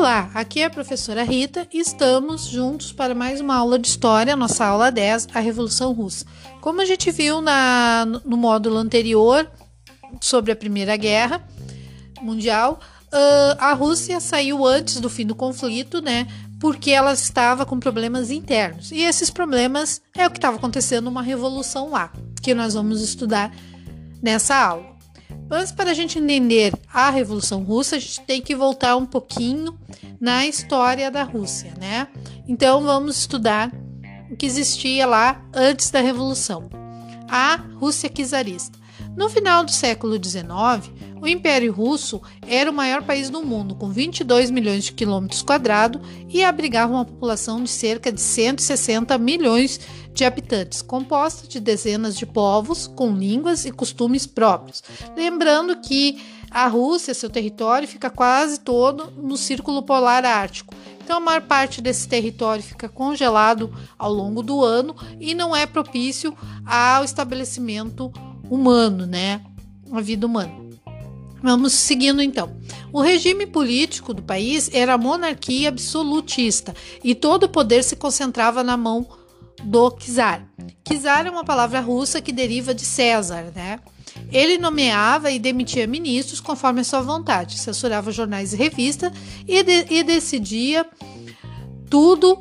Olá, aqui é a professora Rita e estamos juntos para mais uma aula de história, nossa aula 10, a Revolução Russa. Como a gente viu na, no módulo anterior sobre a Primeira Guerra Mundial, uh, a Rússia saiu antes do fim do conflito, né? Porque ela estava com problemas internos. E esses problemas é o que estava acontecendo uma revolução lá, que nós vamos estudar nessa aula. Mas para a gente entender a Revolução Russa, a gente tem que voltar um pouquinho na história da Rússia, né? Então vamos estudar o que existia lá antes da Revolução. A Rússia czarista. No final do século XIX, o Império Russo era o maior país do mundo, com 22 milhões de quilômetros quadrados e abrigava uma população de cerca de 160 milhões de habitantes, composta de dezenas de povos com línguas e costumes próprios. Lembrando que a Rússia, seu território, fica quase todo no Círculo Polar Ártico. Então, a maior parte desse território fica congelado ao longo do ano e não é propício ao estabelecimento humano, né? A vida humana. Vamos seguindo então. O regime político do país era monarquia absolutista e todo o poder se concentrava na mão do czar. Czar é uma palavra russa que deriva de César, né? Ele nomeava e demitia ministros conforme a sua vontade, censurava jornais e revistas e, de, e decidia tudo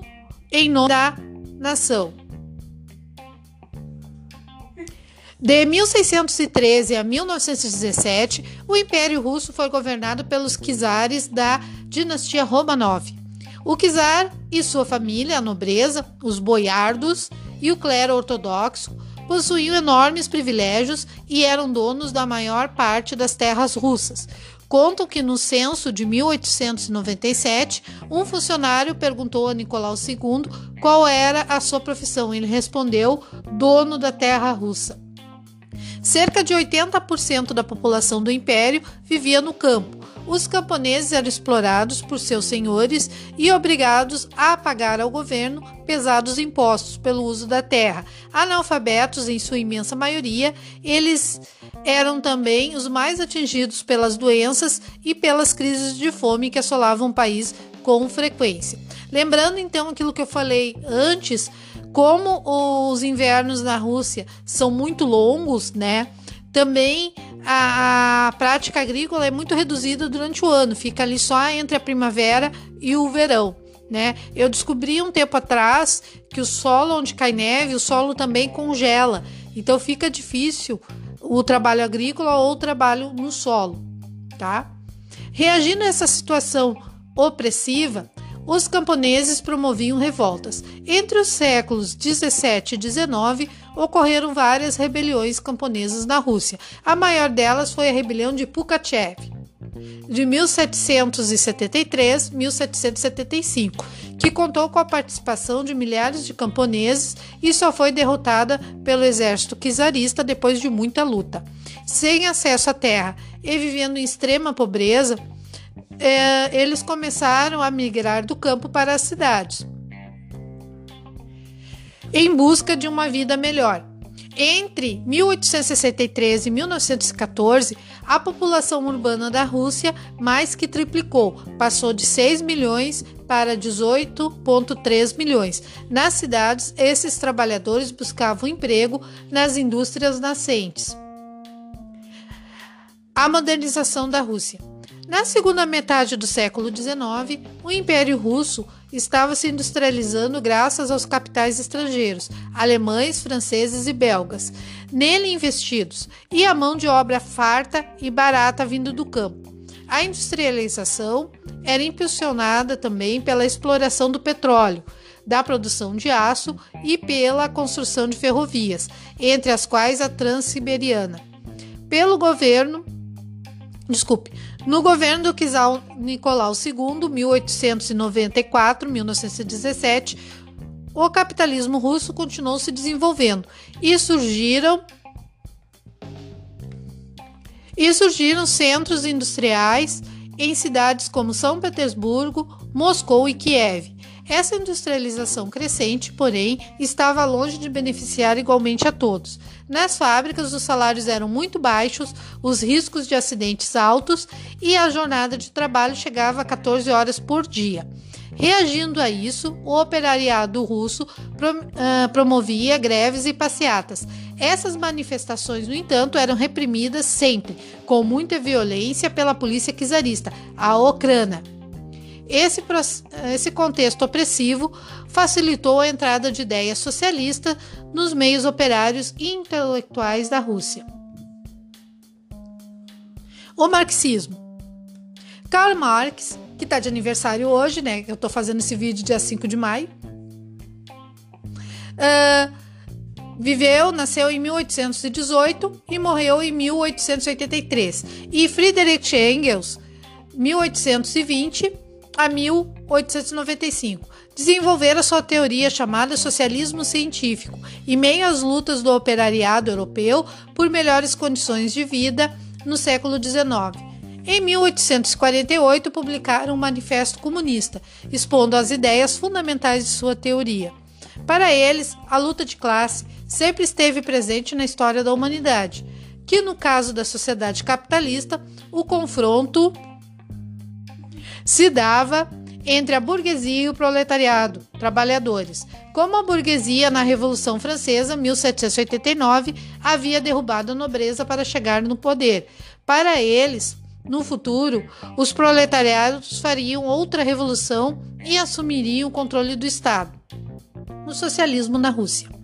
em nome da nação. De 1613 a 1917, o Império Russo foi governado pelos czares da dinastia Romanov. O czar e sua família, a nobreza, os boiardos e o clero ortodoxo possuíam enormes privilégios e eram donos da maior parte das terras russas. Contam que no censo de 1897, um funcionário perguntou a Nicolau II qual era a sua profissão. Ele respondeu: dono da terra russa. Cerca de 80% da população do império vivia no campo. Os camponeses eram explorados por seus senhores e obrigados a pagar ao governo pesados impostos pelo uso da terra. Analfabetos, em sua imensa maioria, eles eram também os mais atingidos pelas doenças e pelas crises de fome que assolavam o país com frequência. Lembrando então aquilo que eu falei antes como os invernos na Rússia são muito longos, né? Também a, a, prática agrícola é muito reduzida durante o ano, fica ali só entre a primavera e o verão. Né? Eu descobri um tempo atrás que o solo onde cai neve, o solo também congela. Então fica difícil o trabalho agrícola ou o trabalho no solo, tá? Reagindo a essa situação opressiva, os camponeses promoviam revoltas. Entre os séculos 17 e 19, ocorreram várias rebeliões camponesas na Rússia. A maior delas foi a rebelião de Pugachev, de 1773 1775, que contou com a participação de milhares de camponeses e só foi derrotada pelo exército czarista depois de muita luta. Sem acesso à terra e vivendo em extrema pobreza, é, eles começaram a migrar do campo para as cidades, em busca de uma vida melhor. Entre 1863 e 1914, a população urbana da Rússia mais que triplicou, passou de 6 milhões para 18,3 milhões. Nas cidades, esses trabalhadores buscavam emprego nas indústrias nascentes. A modernização da Rússia. Na segunda metade do século XIX, o Império Russo estava se industrializando graças aos capitais estrangeiros, alemães, franceses e belgas, nele investidos, e a mão de obra farta e barata vindo do campo. A industrialização era impulsionada também pela exploração do petróleo, da produção de aço e pela construção de ferrovias, entre as quais a Transiberiana. Pelo governo, desculpe, no governo do czar Nicolau II, 1894-1917, o capitalismo russo continuou se desenvolvendo e surgiram e surgiram centros industriais em cidades como São Petersburgo, Moscou e Kiev. Essa industrialização crescente, porém, estava longe de beneficiar igualmente a todos. Nas fábricas, os salários eram muito baixos, os riscos de acidentes altos e a jornada de trabalho chegava a 14 horas por dia. Reagindo a isso, o operariado russo promovia greves e passeatas. Essas manifestações, no entanto, eram reprimidas sempre, com muita violência, pela polícia czarista, a Okrana. Esse, esse contexto opressivo facilitou a entrada de ideias socialistas nos meios operários e intelectuais da Rússia. O marxismo. Karl Marx que está de aniversário hoje, né? Eu estou fazendo esse vídeo dia 5 de maio. Uh, viveu, nasceu em 1818 e morreu em 1883. E Friedrich Engels, 1820 a 1895, desenvolveram sua teoria chamada socialismo científico, em meio às lutas do operariado europeu por melhores condições de vida no século XIX. Em 1848, publicaram um manifesto comunista, expondo as ideias fundamentais de sua teoria. Para eles, a luta de classe sempre esteve presente na história da humanidade, que no caso da sociedade capitalista, o confronto se dava entre a burguesia e o proletariado, trabalhadores. Como a burguesia na Revolução Francesa, 1789, havia derrubado a nobreza para chegar no poder. Para eles, no futuro, os proletariados fariam outra revolução e assumiriam o controle do Estado. No socialismo na Rússia.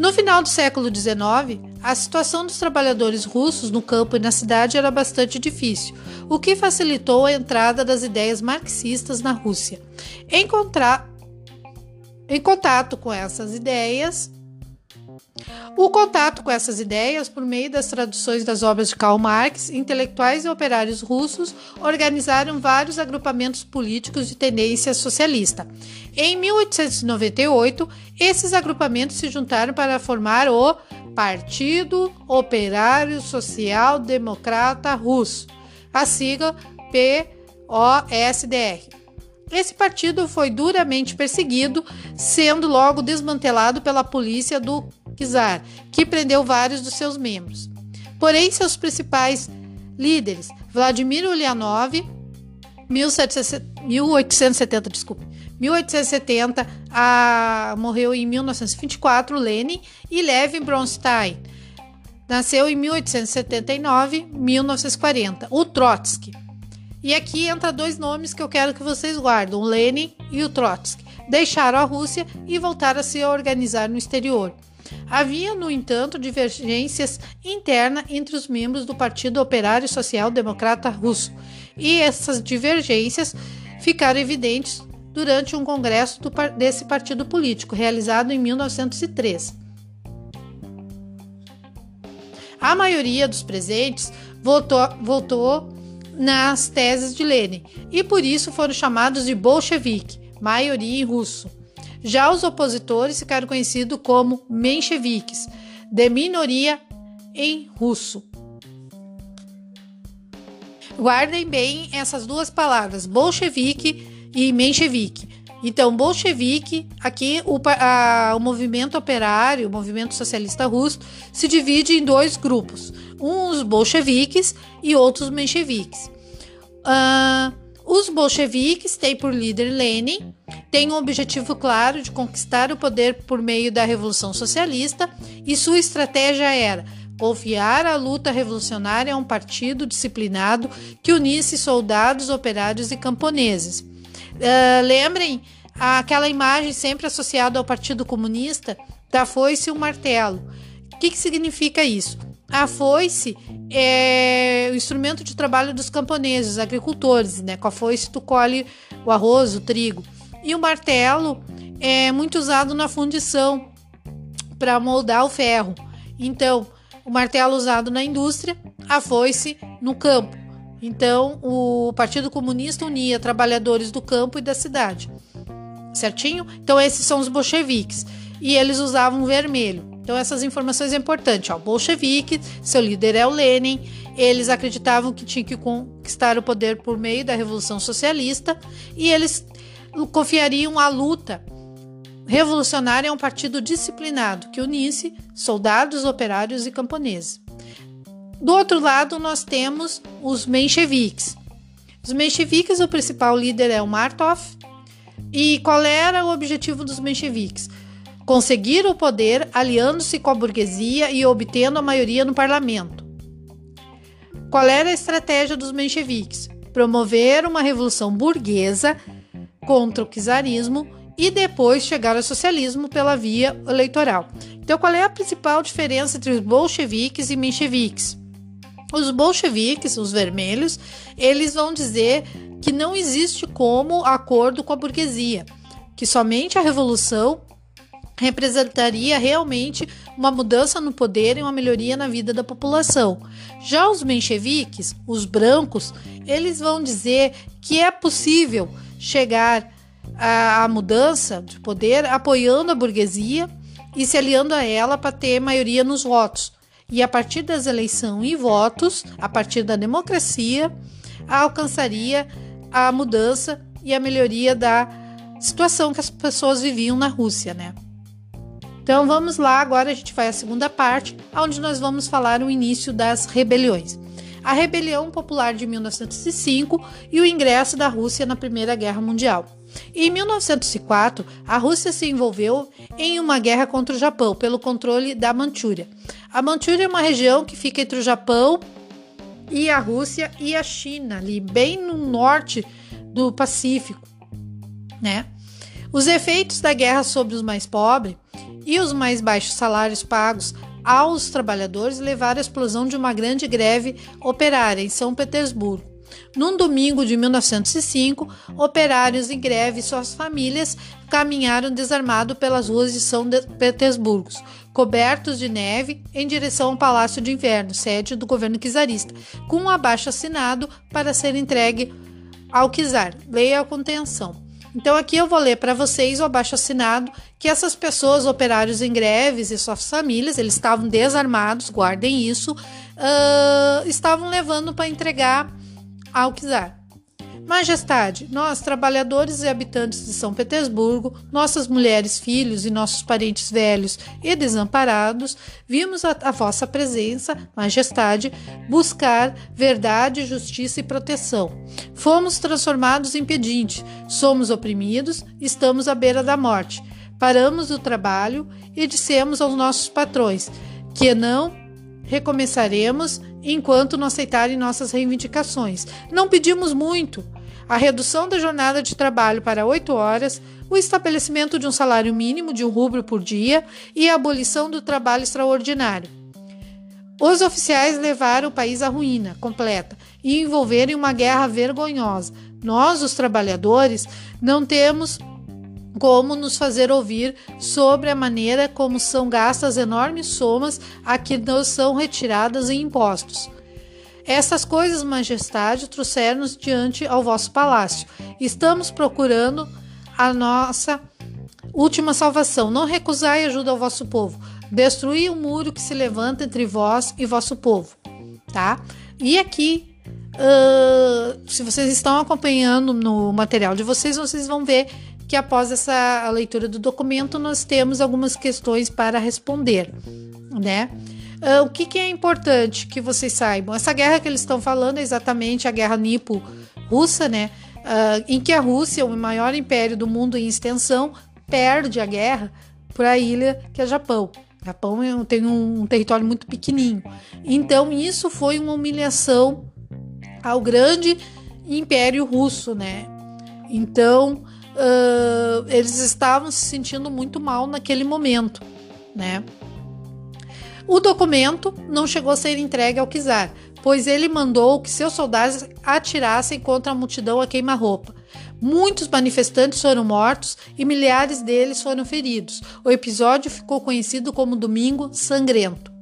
No final do século XIX, a situação dos trabalhadores russos no campo e na cidade era bastante difícil, o que facilitou a entrada das ideias marxistas na Rússia. Em, em contato com essas ideias, o contato com essas ideias, por meio das traduções das obras de Karl Marx, intelectuais e operários russos organizaram vários agrupamentos políticos de tendência socialista. Em 1898, esses agrupamentos se juntaram para formar o Partido Operário Social Democrata Russo, a sigla POSDR. Esse partido foi duramente perseguido, sendo logo desmantelado pela polícia do que prendeu vários dos seus membros. Porém, seus principais líderes, Vladimir Ulyanov, 1870, desculpe, 1870 a, morreu em 1924, Lenin, e Lev Bronstein, nasceu em 1879, 1940, o Trotsky. E aqui entra dois nomes que eu quero que vocês guardem, o Lenin e o Trotsky. Deixaram a Rússia e voltaram a se organizar no exterior. Havia, no entanto, divergências internas entre os membros do Partido Operário Social Democrata Russo, e essas divergências ficaram evidentes durante um congresso do, desse partido político, realizado em 1903. A maioria dos presentes votou, votou nas teses de Lenin e por isso foram chamados de bolchevique, maioria em russo. Já os opositores ficaram conhecidos como mencheviques, de minoria em russo. Guardem bem essas duas palavras, bolchevique e menchevique. Então, bolchevique, aqui o, a, o movimento operário, o movimento socialista russo, se divide em dois grupos: uns bolcheviques e outros mencheviques. Uh, os bolcheviques têm por líder Lenin, têm um objetivo claro de conquistar o poder por meio da Revolução Socialista e sua estratégia era confiar a luta revolucionária a um partido disciplinado que unisse soldados, operários e camponeses. Uh, lembrem aquela imagem sempre associada ao Partido Comunista da foice e um martelo. O que, que significa isso? A foice é o instrumento de trabalho dos camponeses, agricultores, né? Com a foice tu colhe o arroz, o trigo. E o martelo é muito usado na fundição para moldar o ferro. Então, o martelo usado na indústria, a foice no campo. Então, o Partido Comunista unia trabalhadores do campo e da cidade. Certinho? Então, esses são os bolcheviques. E eles usavam vermelho. Então, essas informações é importante. Ó, bolchevique, seu líder é o Lenin. Eles acreditavam que tinha que conquistar o poder por meio da Revolução Socialista. E eles confiariam a luta revolucionária a um partido disciplinado que unisse soldados, operários e camponeses. Do outro lado, nós temos os mencheviques. Os mencheviques, o principal líder é o Martov. E qual era o objetivo dos mencheviques? Conseguir o poder aliando-se com a burguesia e obtendo a maioria no parlamento. Qual era a estratégia dos mencheviques? Promover uma revolução burguesa contra o czarismo e depois chegar ao socialismo pela via eleitoral. Então, qual é a principal diferença entre os bolcheviques e mencheviques? Os bolcheviques, os vermelhos, eles vão dizer que não existe como acordo com a burguesia, que somente a revolução representaria realmente uma mudança no poder e uma melhoria na vida da população. Já os mencheviques, os brancos, eles vão dizer que é possível chegar à mudança de poder apoiando a burguesia e se aliando a ela para ter maioria nos votos e a partir das eleições e votos, a partir da democracia, alcançaria a mudança e a melhoria da situação que as pessoas viviam na Rússia, né? Então vamos lá, agora a gente vai à segunda parte, onde nós vamos falar o início das rebeliões. A Rebelião Popular de 1905 e o ingresso da Rússia na Primeira Guerra Mundial. Em 1904, a Rússia se envolveu em uma guerra contra o Japão pelo controle da Manchúria. A Manchúria é uma região que fica entre o Japão e a Rússia e a China, ali bem no norte do Pacífico, né? Os efeitos da guerra sobre os mais pobres e os mais baixos salários pagos aos trabalhadores levaram à explosão de uma grande greve operária em São Petersburgo. Num domingo de 1905, operários em greve e suas famílias caminharam desarmados pelas ruas de São Petersburgo, cobertos de neve, em direção ao Palácio de Inverno, sede do governo czarista, com um abaixo assinado para ser entregue ao czar. Leia a contenção. Então aqui eu vou ler para vocês o abaixo assinado que essas pessoas, operários em greves e suas famílias, eles estavam desarmados, guardem isso, uh, estavam levando para entregar ao czar. Majestade, nós, trabalhadores e habitantes de São Petersburgo, nossas mulheres, filhos e nossos parentes velhos e desamparados, vimos a, a vossa presença, Majestade, buscar verdade, justiça e proteção. Fomos transformados em pedintes, somos oprimidos, estamos à beira da morte. Paramos o trabalho e dissemos aos nossos patrões que não recomeçaremos enquanto não aceitarem nossas reivindicações. Não pedimos muito a redução da jornada de trabalho para oito horas, o estabelecimento de um salário mínimo de um rubro por dia e a abolição do trabalho extraordinário. Os oficiais levaram o país à ruína completa e envolveram em uma guerra vergonhosa. Nós, os trabalhadores, não temos como nos fazer ouvir sobre a maneira como são gastas enormes somas a que nos são retiradas em impostos. Essas coisas, majestade, trouxeram-nos diante ao vosso palácio. Estamos procurando a nossa última salvação. Não recusai ajuda ao vosso povo. Destruí o muro que se levanta entre vós e vosso povo. Tá? E aqui, uh, se vocês estão acompanhando no material de vocês, vocês vão ver que após essa leitura do documento nós temos algumas questões para responder, né? Uh, o que, que, é importante que vocês saibam? Essa guerra que eles estão falando é exatamente a guerra nipo-russa, né? Uh, em que a Rússia, o maior império do mundo em extensão, perde a guerra para a ilha que é Japão. Japão é tem um, um território muito pequenininho. Então, isso foi uma humilhação ao grande império russo, né? Então, uh, eles estavam se sentindo muito mal naquele momento, né? O documento não chegou a ser entregue ao czar, pois ele mandou que seus soldados atirassem contra a multidão a queima-roupa. Muitos manifestantes foram mortos e milhares deles foram feridos. O episódio ficou conhecido como Domingo Sangrento.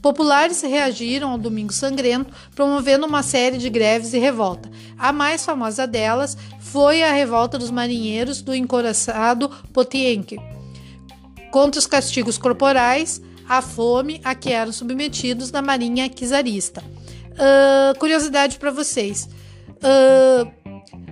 Populares reagiram ao Domingo Sangrento, promovendo uma série de greves e revolta. A mais famosa delas foi a revolta dos marinheiros do encoraçado Potienque contra os castigos corporais a fome a que eram submetidos na marinha czarista. Uh, curiosidade para vocês: uh,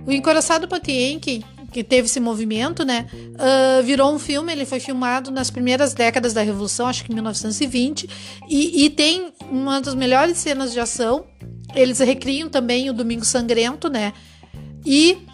o encoraçado Potienkin que teve esse movimento, né? Uh, virou um filme, ele foi filmado nas primeiras décadas da Revolução, acho que em 1920, e, e tem uma das melhores cenas de ação. Eles recriam também o Domingo Sangrento, né? E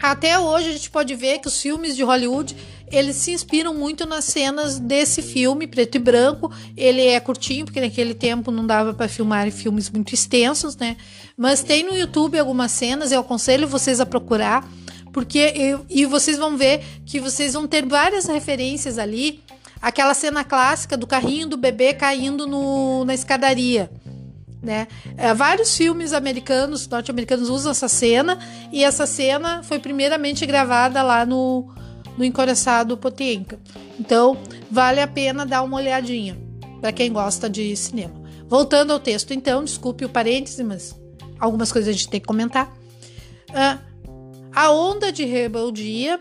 até hoje a gente pode ver que os filmes de Hollywood eles se inspiram muito nas cenas desse filme preto e branco. Ele é curtinho porque naquele tempo não dava para filmar filmes muito extensos, né? Mas tem no YouTube algumas cenas. Eu aconselho vocês a procurar porque eu, e vocês vão ver que vocês vão ter várias referências ali. Aquela cena clássica do carrinho do bebê caindo no, na escadaria. Né? É, vários filmes americanos, norte-americanos usam essa cena e essa cena foi primeiramente gravada lá no, no Encoraçado Potienka. Então, vale a pena dar uma olhadinha para quem gosta de cinema. Voltando ao texto, então, desculpe o parêntese, mas algumas coisas a gente tem que comentar. Uh, a onda de rebeldia.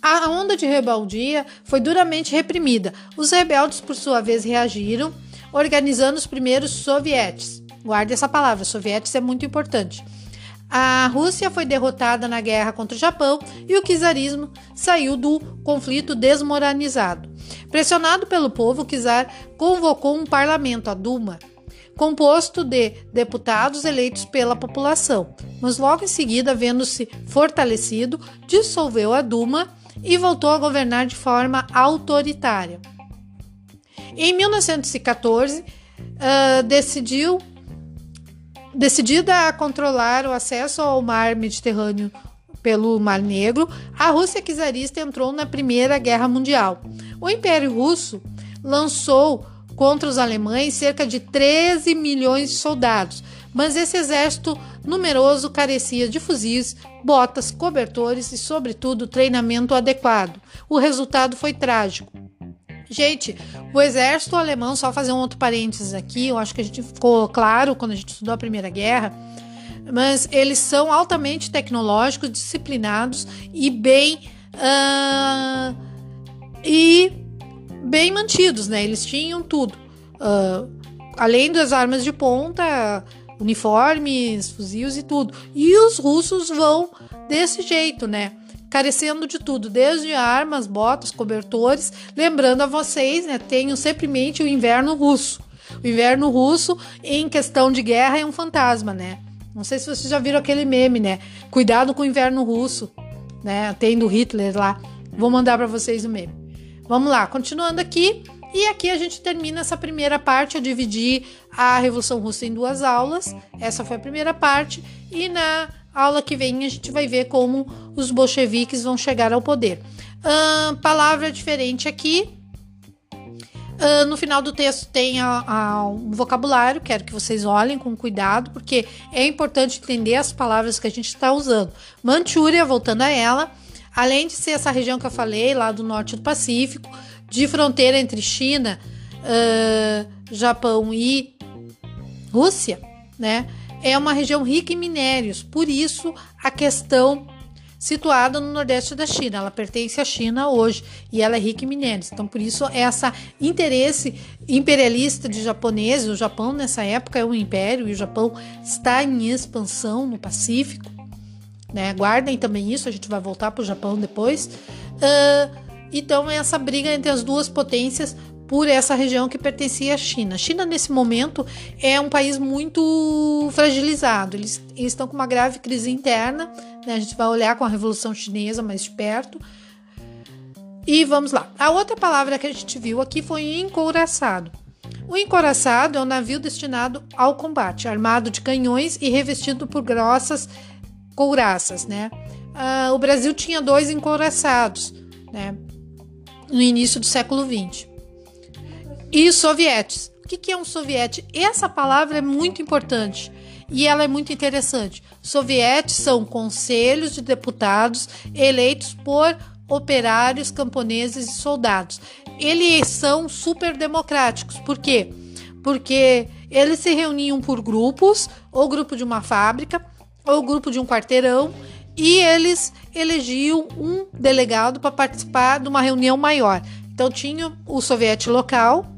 A onda de rebeldia foi duramente reprimida. Os rebeldes, por sua vez, reagiram, organizando os primeiros sovietes. Guarde essa palavra, sovietes é muito importante. A Rússia foi derrotada na guerra contra o Japão e o czarismo saiu do conflito desmoralizado. Pressionado pelo povo, o czar convocou um parlamento, a Duma, composto de deputados eleitos pela população, mas logo em seguida, vendo-se fortalecido, dissolveu a Duma e voltou a governar de forma autoritária. Em 1914, uh, ah, decidiu decidida a controlar o acesso ao mar Mediterrâneo pelo Mar Negro, a Rússia czarista entrou na Primeira Guerra Mundial. O Império Russo lançou contra os alemães cerca de 13 milhões de soldados, mas esse exército numeroso carecia de fuzis, botas, cobertores e, sobretudo, treinamento adequado. O resultado foi trágico. Gente, o exército alemão, só fazer um outro parênteses aqui, eu acho que a gente ficou claro quando a gente estudou a Primeira Guerra, mas eles são altamente tecnológicos, disciplinados e bem. Uh, e bem mantidos, né? Eles tinham tudo. Uh, além das armas de ponta, uniformes, fuzis e tudo. E os russos vão desse jeito, né? Carecendo de tudo, desde armas, botas, cobertores. Lembrando a vocês, né? Tenham sempre em mente o inverno russo. O inverno russo, em questão de guerra, é um fantasma, né? Não sei se vocês já viram aquele meme, né? Cuidado com o inverno russo, né? Tem do Hitler lá. Vou mandar para vocês o meme. Vamos lá, continuando aqui. E aqui a gente termina essa primeira parte. Eu dividi a Revolução Russa em duas aulas. Essa foi a primeira parte. E na aula que vem a gente vai ver como os bolcheviques vão chegar ao poder. Uh, palavra diferente aqui. Uh, no final do texto tem a, a, um vocabulário, quero que vocês olhem com cuidado, porque é importante entender as palavras que a gente está usando. Manchúria, voltando a ela, Além de ser essa região que eu falei, lá do norte do Pacífico, de fronteira entre China, uh, Japão e Rússia, né? É uma região rica em minérios, por isso a questão situada no nordeste da China. Ela pertence à China hoje e ela é rica em minérios. Então, por isso, essa interesse imperialista de japoneses, o Japão nessa época é um império e o Japão está em expansão no Pacífico né? Guardem também isso, a gente vai voltar para o Japão depois. Uh, então, essa briga entre as duas potências por essa região que pertencia à China. China, nesse momento, é um país muito fragilizado. Eles, eles estão com uma grave crise interna. Né? A gente vai olhar com a Revolução Chinesa mais de perto. E vamos lá. A outra palavra que a gente viu aqui foi encouraçado. O encoraçado é um navio destinado ao combate, armado de canhões e revestido por grossas couraças, né? Ah, o Brasil tinha dois encouraçados, né? No início do século XX. E sovietes. O que, que é um soviete? Essa palavra é muito importante e ela é muito interessante. Sovietes são conselhos de deputados eleitos por operários, camponeses e soldados. Eles são super democráticos. Por quê? Porque eles se reuniam por grupos, ou grupo de uma fábrica, ou grupo de um quarteirão e eles elegiam um delegado para participar de uma reunião maior. Então tinha o soviete local,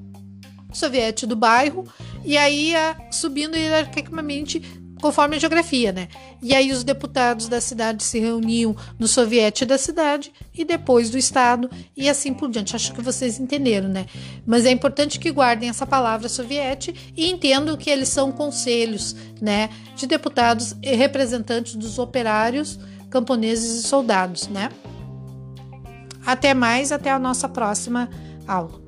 o soviete do bairro, e aí ia subindo hierarquicamente conforme a geografia, né? E aí os deputados da cidade se reuniam no soviete da cidade e depois do estado e assim por diante. Acho que vocês entenderam, né? Mas é importante que guardem essa palavra soviete e entendam que eles são conselhos, né, de deputados e representantes dos operários, camponeses e soldados, né? Até mais, até a nossa próxima aula.